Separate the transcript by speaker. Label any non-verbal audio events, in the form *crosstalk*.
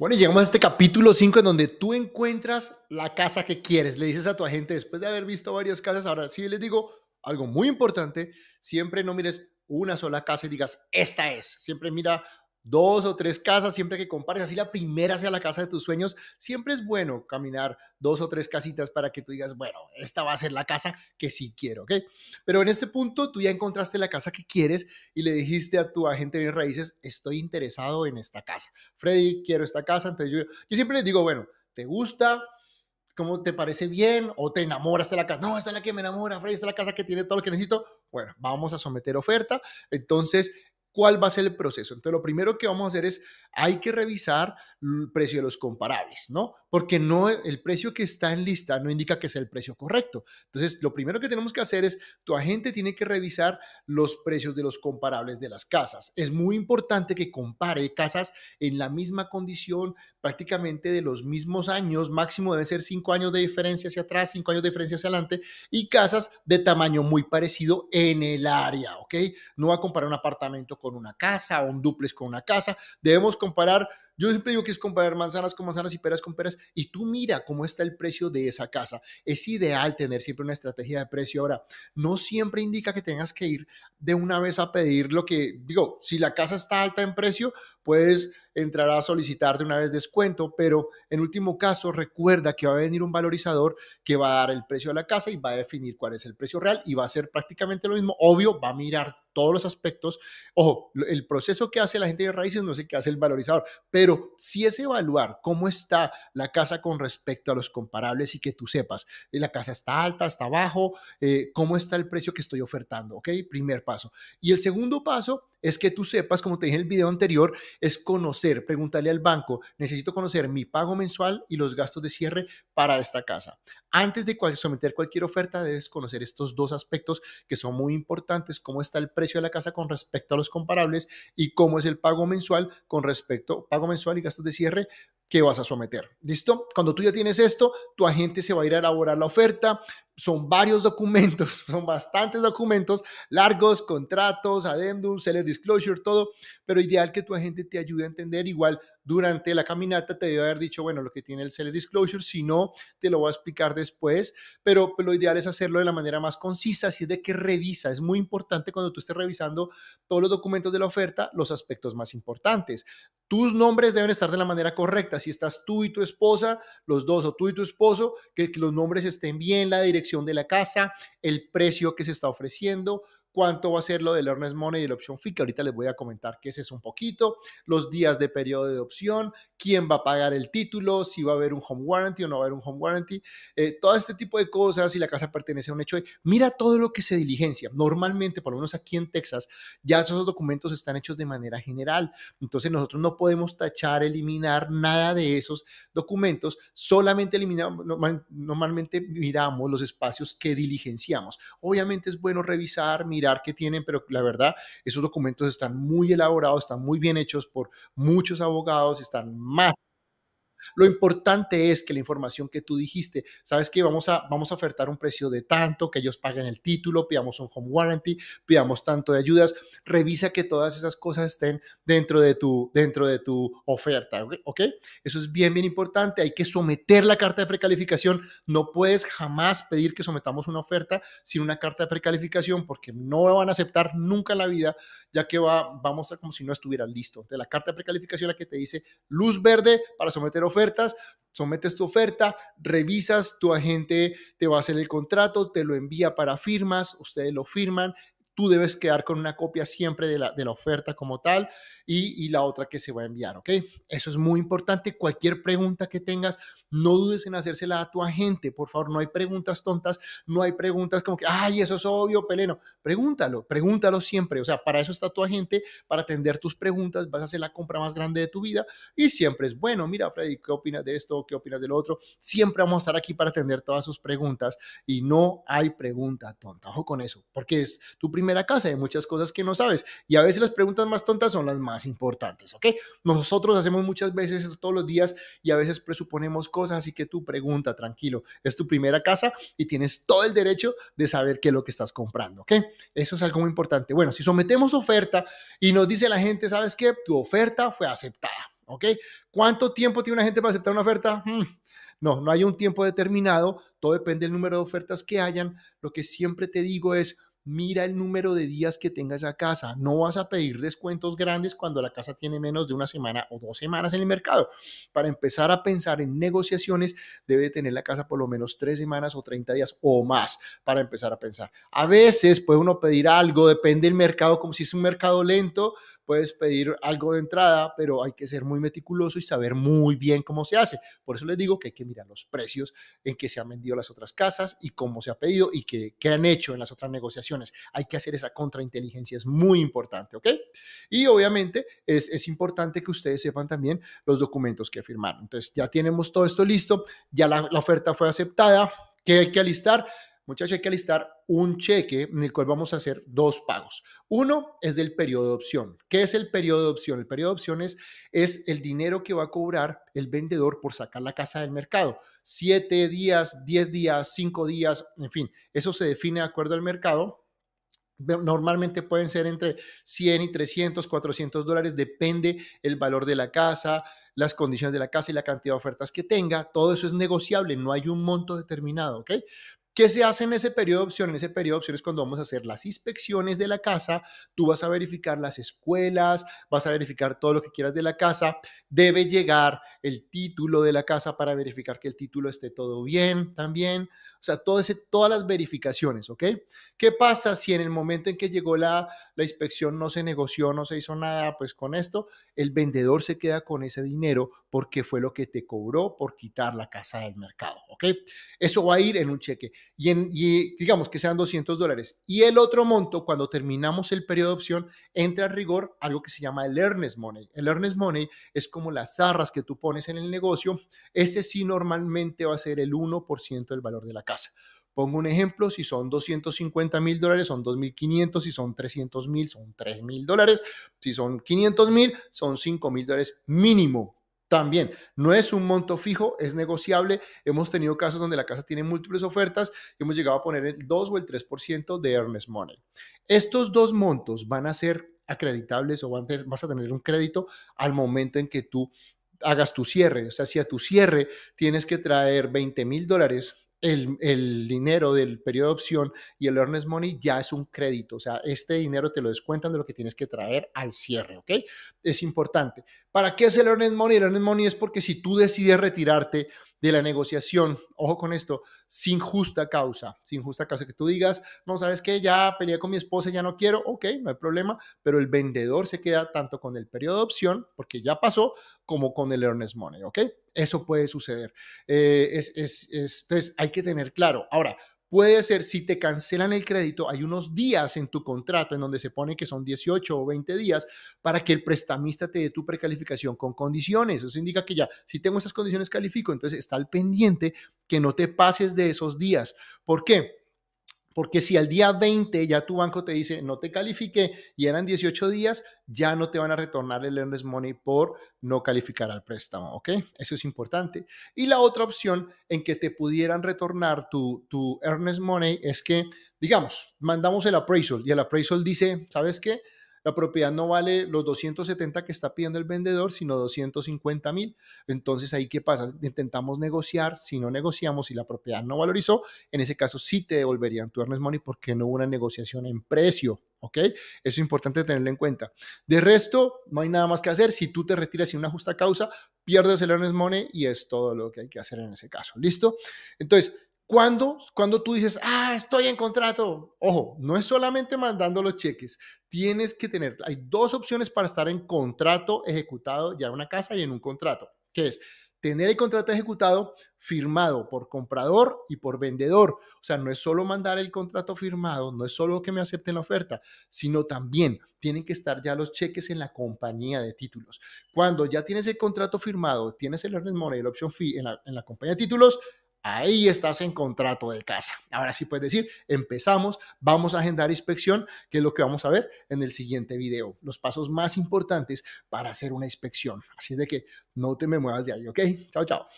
Speaker 1: Bueno, llegamos a este capítulo 5 en donde tú encuentras la casa que quieres. Le dices a tu agente, después de haber visto varias casas, ahora sí les digo algo muy importante, siempre no mires una sola casa y digas, esta es. Siempre mira dos o tres casas, siempre que compares, así la primera sea la casa de tus sueños, siempre es bueno caminar dos o tres casitas para que tú digas, bueno, esta va a ser la casa que sí quiero, ¿ok? Pero en este punto tú ya encontraste la casa que quieres y le dijiste a tu agente de raíces, estoy interesado en esta casa. Freddy, quiero esta casa, entonces yo, yo siempre les digo, bueno, ¿te gusta? ¿Cómo te parece bien? ¿O te enamoras de la casa? No, esta es la que me enamora, Freddy, esta es la casa que tiene todo lo que necesito. Bueno, vamos a someter oferta. Entonces, ¿Cuál va a ser el proceso? Entonces, lo primero que vamos a hacer es, hay que revisar el precio de los comparables, ¿no? Porque no, el precio que está en lista no indica que sea el precio correcto. Entonces, lo primero que tenemos que hacer es, tu agente tiene que revisar los precios de los comparables de las casas. Es muy importante que compare casas en la misma condición, prácticamente de los mismos años, máximo debe ser cinco años de diferencia hacia atrás, cinco años de diferencia hacia adelante, y casas de tamaño muy parecido en el área, ¿ok? No va a comparar un apartamento con una casa o un duplex con una casa. Debemos comparar, yo siempre digo que es comparar manzanas con manzanas y peras con peras y tú mira cómo está el precio de esa casa. Es ideal tener siempre una estrategia de precio. Ahora, no siempre indica que tengas que ir de una vez a pedir lo que, digo, si la casa está alta en precio, puedes entrar a solicitar de una vez descuento, pero en último caso recuerda que va a venir un valorizador que va a dar el precio de la casa y va a definir cuál es el precio real y va a ser prácticamente lo mismo. Obvio, va a mirar todos los aspectos. Ojo, el proceso que hace la gente de raíces no sé qué hace el valorizador, pero si es evaluar cómo está la casa con respecto a los comparables y que tú sepas, eh, la casa está alta, está abajo, eh, cómo está el precio que estoy ofertando, ¿ok? Primer paso. Y el segundo paso es que tú sepas, como te dije en el video anterior, es conocer, preguntarle al banco, necesito conocer mi pago mensual y los gastos de cierre para esta casa. Antes de someter cualquier oferta, debes conocer estos dos aspectos que son muy importantes, cómo está el precio de la casa con respecto a los comparables y cómo es el pago mensual con respecto, pago mensual y gastos de cierre que vas a someter. ¿Listo? Cuando tú ya tienes esto, tu agente se va a ir a elaborar la oferta. Son varios documentos, *laughs* son bastantes documentos, largos, contratos, addendum, seller disclosure, todo, pero ideal que tu agente te ayude a entender. Igual durante la caminata te debe haber dicho, bueno, lo que tiene el seller disclosure, si no, te lo voy a explicar después, pero lo ideal es hacerlo de la manera más concisa, así es de que revisa. Es muy importante cuando tú estés revisando todos los documentos de la oferta, los aspectos más importantes. Tus nombres deben estar de la manera correcta. Si estás tú y tu esposa, los dos o tú y tu esposo, que, los nombres estén bien, la dirección de la casa, el precio que se está ofreciendo, cuánto va a ser lo del Earnest Money y la opción fee, que ahorita les voy a comentar qué es eso un poquito, los días de periodo de opción, quién va a pagar el título, si va a haber un home warranty o no va a haber un home warranty, eh, todo este tipo de cosas, si la casa pertenece a un hecho de, mira todo lo que se diligencia. Normalmente, por lo menos aquí en Texas, ya esos documentos están hechos de manera general, entonces nosotros no podemos tachar, eliminar nada de esos documentos, solamente eliminamos, normalmente miramos los espacios que diligenciamos. Obviamente es bueno revisar, mirar, mirar qué tienen, pero la verdad, esos documentos están muy elaborados, están muy bien hechos por muchos abogados, están más lo importante es que la información que tú dijiste, sabes que vamos a, vamos a ofertar un precio de tanto, que ellos paguen el título, pidamos un home warranty, pidamos tanto de ayudas, revisa que todas esas cosas estén dentro de tu, dentro de tu oferta, ¿ok? Eso es bien, bien importante. Hay que someter la carta de precalificación. No puedes jamás pedir que sometamos una oferta sin una carta de precalificación porque no van a aceptar nunca en la vida, ya que va, va a como si no estuviera listo. De la carta de precalificación la que te dice luz verde para someter ofertas, sometes tu oferta, revisas, tu agente te va a hacer el contrato, te lo envía para firmas, ustedes lo firman, tú debes quedar con una copia siempre de la, de la oferta como tal y, y, la otra que se va a enviar, ¿ok? Eso es muy importante. Cualquier pregunta que tengas, no dudes en hacérsela a tu agente, por favor, no hay preguntas tontas, no hay preguntas como que, ay, eso es obvio, peleno. Pregúntalo, pregúntalo siempre, o sea, para eso está tu agente, para atender tus preguntas, vas a hacer la compra más grande de tu vida y siempre es bueno, mira, Freddy, ¿qué opinas de esto? ¿Qué opinas del otro? Siempre vamos a estar aquí para atender todas sus preguntas y no hay pregunta tonta, ojo con eso, porque es tu primera casa, hay muchas cosas que no sabes y a veces las preguntas más tontas son las más importantes, ¿ok? Nosotros hacemos muchas veces eso todos los días y a veces presuponemos cosas así que tú pregunta, tranquilo, es tu primera casa y tienes todo el derecho de saber qué es lo que estás comprando, ¿ok? Eso es algo muy importante. Bueno, si sometemos oferta y nos dice la gente, ¿sabes qué? Tu oferta fue aceptada. ¿ok? ¿Cuánto tiempo tiene una gente para aceptar una oferta? Hmm, no, no hay un tiempo determinado, todo depende del número de ofertas que hayan. Lo que siempre te digo es, mira el número de días que tenga esa casa. No vas a pedir descuentos grandes cuando la casa tiene menos de una semana o dos semanas en el mercado. Para empezar a pensar en negociaciones, debe tener la casa por lo menos tres semanas o 30 días o más para empezar a pensar. A veces puede uno pedir algo, depende del mercado, como si es un mercado lento, puedes pedir algo de entrada, pero hay que ser muy meticuloso y saber muy bien cómo se hace. Por eso les digo que hay que mirar los precios en que se han vendido las otras casas y cómo se ha pedido y qué, qué han hecho en las otras negociaciones. Hay que hacer esa contrainteligencia, es muy importante, ¿ok? Y obviamente es, es importante que ustedes sepan también los documentos que firmaron. Entonces ya tenemos todo esto listo, ya la, la oferta fue aceptada. ¿Qué hay que alistar? Muchachos, hay que alistar un cheque en el cual vamos a hacer dos pagos. Uno es del periodo de opción. ¿Qué es el periodo de opción? El periodo de opciones es el dinero que va a cobrar el vendedor por sacar la casa del mercado. Siete días, diez días, cinco días, en fin, eso se define de acuerdo al mercado normalmente pueden ser entre 100 y 300, 400 dólares, depende el valor de la casa, las condiciones de la casa y la cantidad de ofertas que tenga. Todo eso es negociable, no hay un monto determinado, ¿ok? ¿Qué se hace en ese periodo de opción? En ese periodo de opción es cuando vamos a hacer las inspecciones de la casa, tú vas a verificar las escuelas, vas a verificar todo lo que quieras de la casa, debe llegar el título de la casa para verificar que el título esté todo bien también, o sea, todo ese, todas las verificaciones, ¿ok? ¿Qué pasa si en el momento en que llegó la, la inspección no se negoció, no se hizo nada? Pues con esto, el vendedor se queda con ese dinero porque fue lo que te cobró por quitar la casa del mercado, ¿ok? Eso va a ir en un cheque y, digamos que sean 200 dólares. Y el otro monto, cuando terminamos el periodo de opción, entra a rigor algo que se llama el earnest money. El earnest money es como las arras que tú pones en el negocio. Ese sí normalmente va a ser el 1% del valor de la casa. Pongo un ejemplo, si son 250 mil dólares, son 2.500, si son 300 mil, son 3 mil dólares, si son 500 mil, son 5 mil dólares mínimo. También no es un monto fijo, es negociable. Hemos tenido casos donde la casa tiene múltiples ofertas y hemos llegado a poner el 2 o el 3% de earnest money. Estos dos montos van a ser acreditables o van a vas a tener un crédito al momento en que tú hagas tu cierre. O sea, si a tu cierre tienes que traer 20 mil dólares el, dinero del periodo de opción y el earnest money ya es un crédito, o sea, este dinero te lo descuentan de lo que tienes que traer al cierre, ¿ok? Es importante. ¿Para qué es el earnest money? El earnest money es porque si tú decides retirarte de la negociación, ojo con esto, sin justa causa, sin justa causa, que tú digas, no, sabes que ya peleé con mi esposa, ya no quiero, ok, no hay problema, pero el vendedor se queda tanto con el periodo de opción, porque ya pasó, como con el earnest money, ok. Eso puede suceder. Eh, es, es, entonces, hay que tener claro. Ahora, Puede ser, si te cancelan el crédito, hay unos días en tu contrato en donde se pone que son 18 o 20 días para que el prestamista te dé tu precalificación con condiciones. Eso indica que ya, si tengo esas condiciones, califico. Entonces, está al pendiente que no te pases de esos días. ¿Por qué? Porque si al día 20 ya tu banco te dice no te califique y eran 18 días, ya no te van a retornar el earnest money por no calificar al préstamo, ¿ok? Eso es importante. Y la otra opción en que te pudieran retornar tu, tu earnest money es que, digamos, mandamos el appraisal y el appraisal dice, ¿sabes qué? La propiedad no vale los 270 que está pidiendo el vendedor, sino 250 mil. Entonces ahí, ¿qué pasa? Intentamos negociar, si no negociamos y la propiedad no valorizó, en ese caso sí te devolverían tu earnest money porque no hubo una negociación en precio. ¿Ok? Eso es importante tenerlo en cuenta. De resto, no hay nada más que hacer. Si tú te retiras sin una justa causa, pierdes el earnest money y es todo lo que hay que hacer en ese caso. ¿Listo? Entonces, cuando, cuando tú dices, ah, estoy en contrato, ojo, no es solamente mandando los cheques, tienes que tener, hay dos opciones para estar en contrato ejecutado ya en una casa y en un contrato, que es tener el contrato ejecutado firmado por comprador y por vendedor. O sea, no es solo mandar el contrato firmado, no es solo que me acepten la oferta, sino también tienen que estar ya los cheques en la compañía de títulos. Cuando ya tienes el contrato firmado, tienes el earnest money, la opción fee en la, en la compañía de títulos, ahí estás en contrato de casa. Ahora sí puedes decir, empezamos, vamos a agendar inspección, que es lo que vamos a ver en el siguiente video, los pasos más importantes para hacer una inspección. Así es de que no te me muevas de ahí, ¿ok? Chao, chao.